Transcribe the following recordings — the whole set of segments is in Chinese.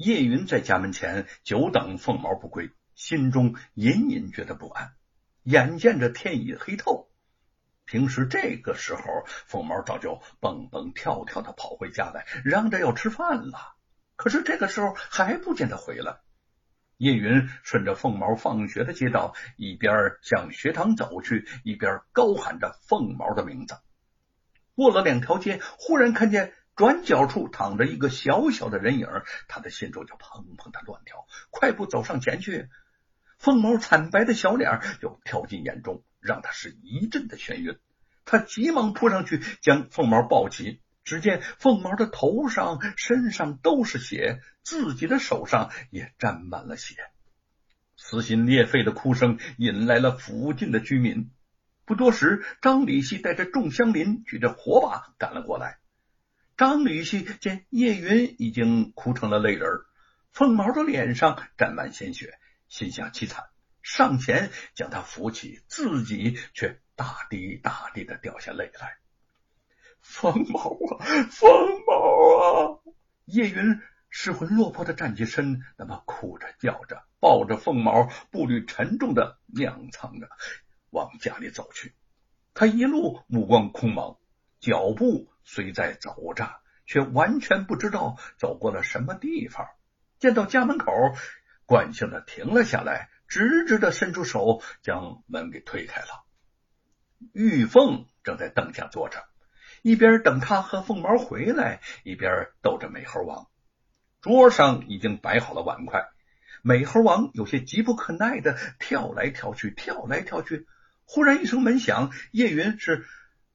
叶云在家门前久等凤毛不归，心中隐隐觉得不安。眼见着天已黑透，平时这个时候，凤毛早就蹦蹦跳跳的跑回家来，嚷着要吃饭了。可是这个时候还不见他回来。叶云顺着凤毛放学的街道，一边向学堂走去，一边高喊着凤毛的名字。过了两条街，忽然看见转角处躺着一个小小的人影，他的心中就砰砰的乱跳，快步走上前去。凤毛惨白的小脸又跳进眼中，让他是一阵的眩晕。他急忙扑上去，将凤毛抱起。只见凤毛的头上、身上都是血，自己的手上也沾满了血，撕心裂肺的哭声引来了附近的居民。不多时，张李希带着众乡邻举着火把赶了过来。张女婿见叶云已经哭成了泪人，凤毛的脸上沾满鲜血。心下凄惨，上前将他扶起，自己却大滴大滴的掉下泪来。凤毛啊，凤毛啊！叶云失魂落魄的站起身，那么哭着叫着，抱着凤毛，步履沉重的踉跄着往家里走去。他一路目光空茫，脚步虽在走着，却完全不知道走过了什么地方。见到家门口。惯性的停了下来，直直的伸出手将门给推开了。玉凤正在凳下坐着，一边等他和凤毛回来，一边逗着美猴王。桌上已经摆好了碗筷，美猴王有些急不可耐的跳来跳去，跳来跳去。忽然一声门响，叶云是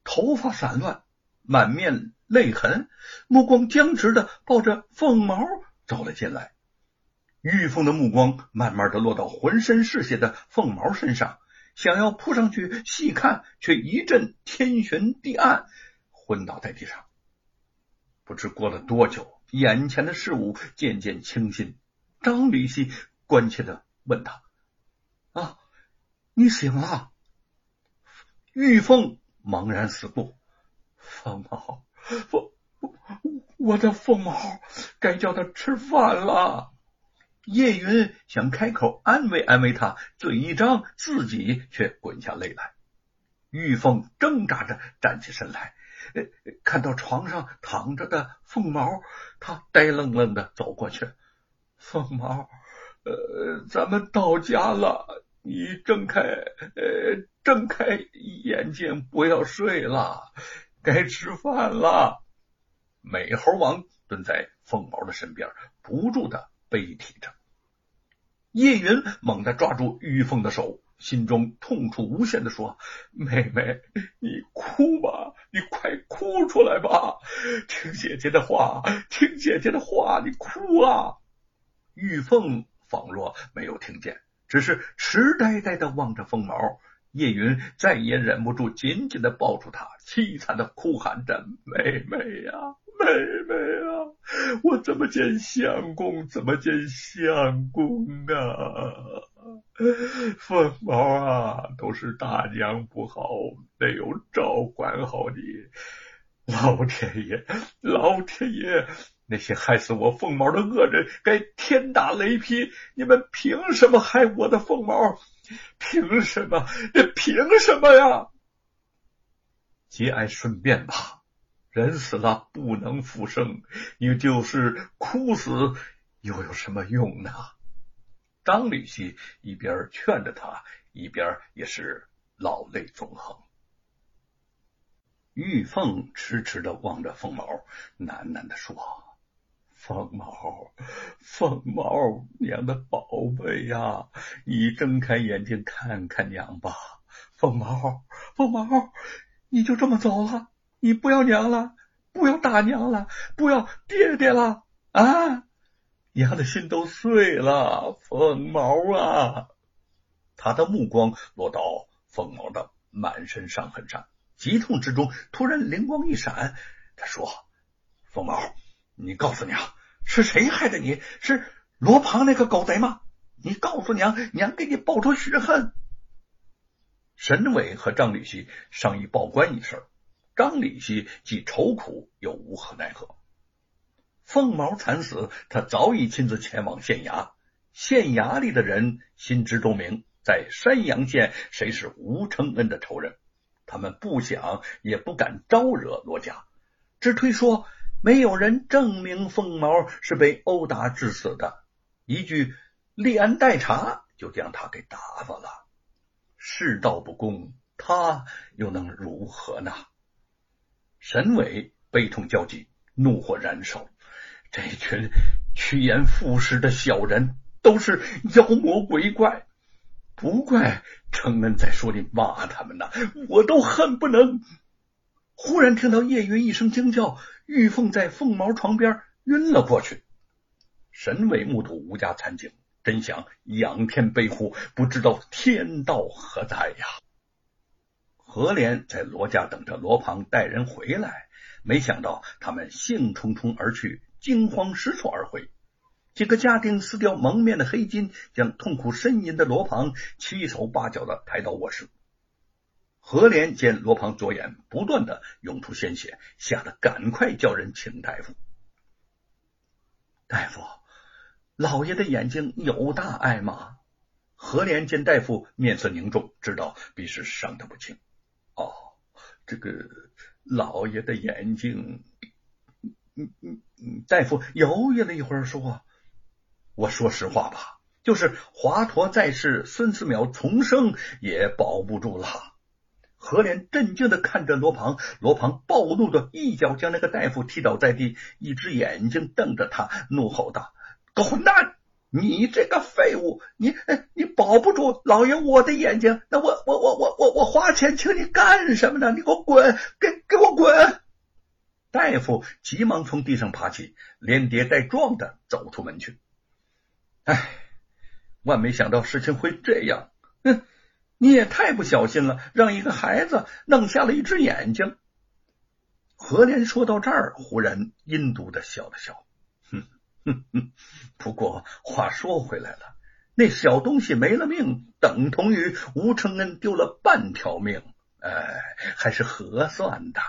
头发散乱，满面泪痕，目光僵直的抱着凤毛走了进来。玉凤的目光慢慢的落到浑身是血的凤毛身上，想要扑上去细看，却一阵天旋地暗，昏倒在地上。不知过了多久，眼前的事物渐渐清晰。张离西关切的问他：“啊，你醒了？”玉凤茫然四顾：“凤毛，凤，我的凤毛，该叫他吃饭了。”叶云想开口安慰安慰他，嘴一张，自己却滚下泪来。玉凤挣扎着站起身来，看到床上躺着的凤毛，他呆愣愣的走过去。凤毛，呃，咱们到家了，你睁开，呃，睁开眼睛，不要睡了，该吃饭了。美猴王蹲在凤毛的身边，不住的悲啼着。叶云猛地抓住玉凤的手，心中痛楚无限的说：“妹妹，你哭吧，你快哭出来吧，听姐姐的话，听姐姐的话，你哭啊！”玉凤仿若没有听见，只是痴呆呆的望着凤毛。叶云再也忍不住，紧紧的抱住她，凄惨的哭喊着：“妹妹呀！”妹妹啊，我怎么见相公？怎么见相公啊？凤毛啊，都是大娘不好，没有照管好你。老天爷，老天爷，那些害死我凤毛的恶人，该天打雷劈！你们凭什么害我的凤毛？凭什么？凭什么呀？节哀顺变吧。人死了不能复生，你就是哭死又有什么用呢？张李希一边劝着他，一边也是老泪纵横。玉凤痴痴的望着凤毛，喃喃的说：“凤毛，凤毛，娘的宝贝呀，你睁开眼睛看看娘吧。凤毛，凤毛，你就这么走了？”你不要娘了，不要大娘了，不要爹爹了啊！娘的心都碎了，凤毛啊！他的目光落到凤毛的满身伤痕上，急痛之中突然灵光一闪，他说：“凤毛，你告诉娘，是谁害的你？是罗庞那个狗贼吗？你告诉娘，娘给你报仇雪恨。”沈伟和张立希商议报官一事。张李希既愁苦又无可奈何。凤毛惨死，他早已亲自前往县衙。县衙里的人心知肚明，在山阳县谁是吴承恩的仇人，他们不想也不敢招惹罗家，只推说没有人证明凤毛是被殴打致死的，一句立案待查就将他给打发了。世道不公，他又能如何呢？沈伟悲痛交集，怒火燃烧。这群趋炎附势的小人都是妖魔鬼怪，不怪承恩在说里骂他们呢，我都恨不能。忽然听到叶云一声惊叫，玉凤在凤毛床边晕了过去。沈伟目睹吴家惨景，真想仰天悲呼，不知道天道何在呀！何莲在罗家等着罗庞带人回来，没想到他们兴冲冲而去。惊慌失措而回，几个家丁撕掉蒙面的黑巾，将痛苦呻吟的罗庞七手八脚的抬到卧室。何莲见罗庞左眼不断的涌出鲜血，吓得赶快叫人请大夫。大夫，老爷的眼睛有大碍吗？何莲见大夫面色凝重，知道必是伤得不轻。哦，这个老爷的眼睛。嗯嗯嗯，大夫犹豫了一会儿，说：“我说实话吧，就是华佗在世，孙思邈重生也保不住了。”何莲震惊的看着罗庞，罗庞暴怒的一脚将那个大夫踢倒在地，一只眼睛瞪着他，怒吼道：“个混蛋！你这个废物！你你保不住老爷我的眼睛，那我我我我我我花钱请你干什么呢？你给我滚！给给我滚！”大夫急忙从地上爬起，连跌带撞的走出门去。唉，万没想到事情会这样。哼，你也太不小心了，让一个孩子弄瞎了一只眼睛。何莲说到这儿，忽然阴毒的笑了笑。哼哼哼，不过话说回来了，那小东西没了命，等同于吴承恩丢了半条命。哎，还是合算的。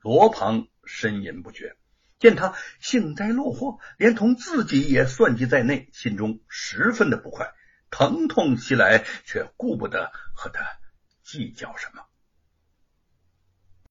罗庞呻吟不绝，见他幸灾乐祸，连同自己也算计在内，心中十分的不快，疼痛袭来，却顾不得和他计较什么。